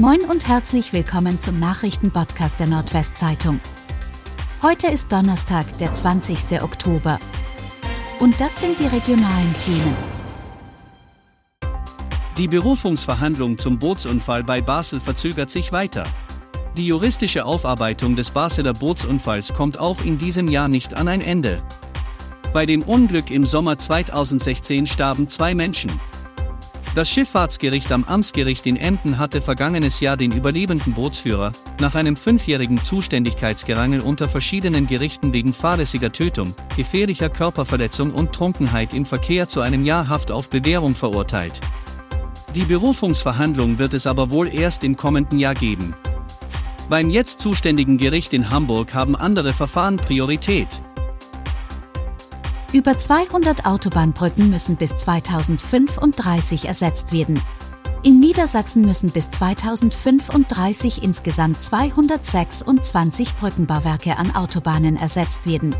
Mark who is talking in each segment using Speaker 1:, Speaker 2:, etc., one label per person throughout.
Speaker 1: Moin und herzlich willkommen zum Nachrichtenpodcast der Nordwestzeitung. Heute ist Donnerstag, der 20. Oktober. Und das sind die regionalen Themen.
Speaker 2: Die Berufungsverhandlung zum Bootsunfall bei Basel verzögert sich weiter. Die juristische Aufarbeitung des Basler Bootsunfalls kommt auch in diesem Jahr nicht an ein Ende. Bei dem Unglück im Sommer 2016 starben zwei Menschen. Das Schifffahrtsgericht am Amtsgericht in Emden hatte vergangenes Jahr den überlebenden Bootsführer nach einem fünfjährigen Zuständigkeitsgerangel unter verschiedenen Gerichten wegen fahrlässiger Tötung, gefährlicher Körperverletzung und Trunkenheit im Verkehr zu einem Jahr Haft auf Bewährung verurteilt. Die Berufungsverhandlung wird es aber wohl erst im kommenden Jahr geben. Beim jetzt zuständigen Gericht in Hamburg haben andere Verfahren Priorität.
Speaker 1: Über 200 Autobahnbrücken müssen bis 2035 ersetzt werden. In Niedersachsen müssen bis 2035 insgesamt 226 Brückenbauwerke an Autobahnen ersetzt werden.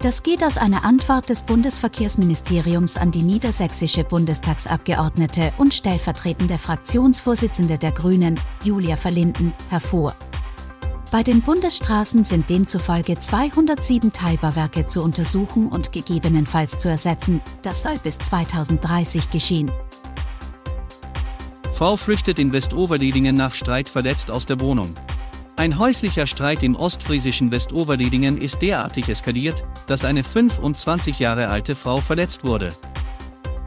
Speaker 1: Das geht aus einer Antwort des Bundesverkehrsministeriums an die niedersächsische Bundestagsabgeordnete und stellvertretende Fraktionsvorsitzende der Grünen, Julia Verlinden, hervor. Bei den Bundesstraßen sind demzufolge 207 Teilbauwerke zu untersuchen und gegebenenfalls zu ersetzen. Das soll bis 2030 geschehen.
Speaker 2: Frau flüchtet in Westoverledingen nach Streit verletzt aus der Wohnung. Ein häuslicher Streit im ostfriesischen Westoverledingen ist derartig eskaliert, dass eine 25 Jahre alte Frau verletzt wurde.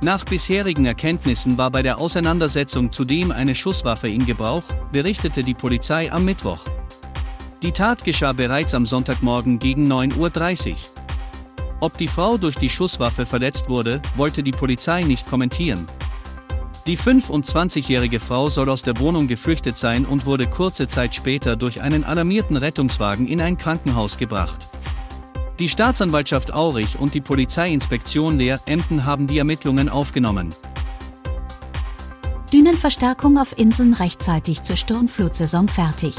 Speaker 2: Nach bisherigen Erkenntnissen war bei der Auseinandersetzung zudem eine Schusswaffe in Gebrauch, berichtete die Polizei am Mittwoch. Die Tat geschah bereits am Sonntagmorgen gegen 9.30 Uhr. Ob die Frau durch die Schusswaffe verletzt wurde, wollte die Polizei nicht kommentieren. Die 25-jährige Frau soll aus der Wohnung geflüchtet sein und wurde kurze Zeit später durch einen alarmierten Rettungswagen in ein Krankenhaus gebracht. Die Staatsanwaltschaft Aurich und die Polizeiinspektion Leer Emden haben die Ermittlungen aufgenommen.
Speaker 1: Dünenverstärkung auf Inseln rechtzeitig zur Sturmflutsaison fertig.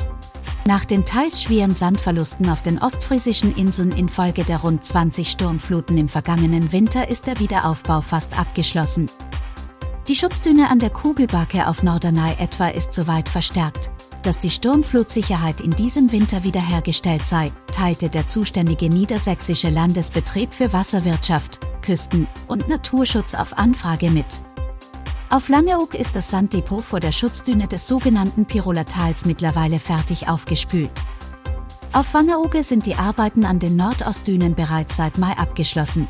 Speaker 1: Nach den teils schweren Sandverlusten auf den ostfriesischen Inseln infolge der rund 20 Sturmfluten im vergangenen Winter ist der Wiederaufbau fast abgeschlossen. Die Schutzdüne an der Kugelbacke auf Norderney etwa ist soweit verstärkt, dass die Sturmflutsicherheit in diesem Winter wiederhergestellt sei, teilte der zuständige niedersächsische Landesbetrieb für Wasserwirtschaft, Küsten- und Naturschutz auf Anfrage mit. Auf Langeoog ist das Sanddepot vor der Schutzdüne des sogenannten Pirolatals mittlerweile fertig aufgespült. Auf Wangerooge sind die Arbeiten an den Nordostdünen bereits seit Mai abgeschlossen.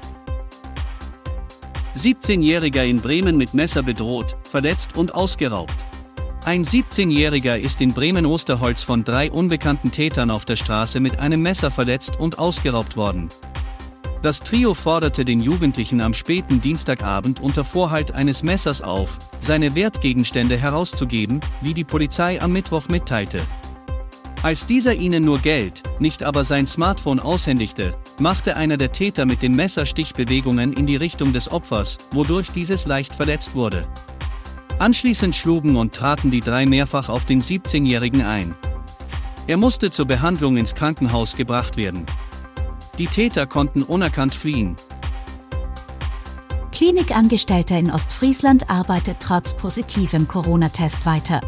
Speaker 2: 17-Jähriger in Bremen mit Messer bedroht, verletzt und ausgeraubt. Ein 17-Jähriger ist in Bremen-Osterholz von drei unbekannten Tätern auf der Straße mit einem Messer verletzt und ausgeraubt worden. Das Trio forderte den Jugendlichen am späten Dienstagabend unter Vorhalt eines Messers auf, seine Wertgegenstände herauszugeben, wie die Polizei am Mittwoch mitteilte. Als dieser ihnen nur Geld, nicht aber sein Smartphone aushändigte, machte einer der Täter mit dem Messer Stichbewegungen in die Richtung des Opfers, wodurch dieses leicht verletzt wurde. Anschließend schlugen und traten die drei mehrfach auf den 17-Jährigen ein. Er musste zur Behandlung ins Krankenhaus gebracht werden. Die Täter konnten unerkannt fliehen.
Speaker 1: Klinikangestellter in Ostfriesland arbeitet trotz positivem Corona-Test weiter.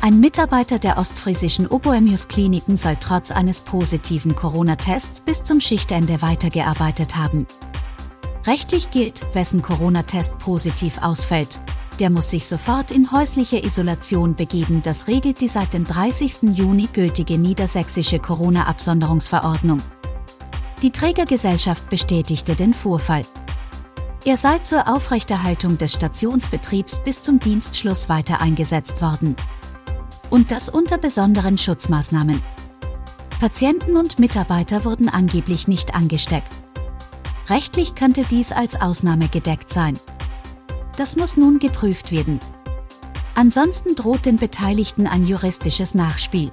Speaker 1: Ein Mitarbeiter der ostfriesischen Oboemius Kliniken soll trotz eines positiven Corona-Tests bis zum Schichtende weitergearbeitet haben. Rechtlich gilt, wessen Corona-Test positiv ausfällt. Der muss sich sofort in häusliche Isolation begeben, das regelt die seit dem 30. Juni gültige niedersächsische Corona-Absonderungsverordnung. Die Trägergesellschaft bestätigte den Vorfall. Er sei zur Aufrechterhaltung des Stationsbetriebs bis zum Dienstschluss weiter eingesetzt worden. Und das unter besonderen Schutzmaßnahmen. Patienten und Mitarbeiter wurden angeblich nicht angesteckt. Rechtlich könnte dies als Ausnahme gedeckt sein. Das muss nun geprüft werden. Ansonsten droht den Beteiligten ein juristisches Nachspiel.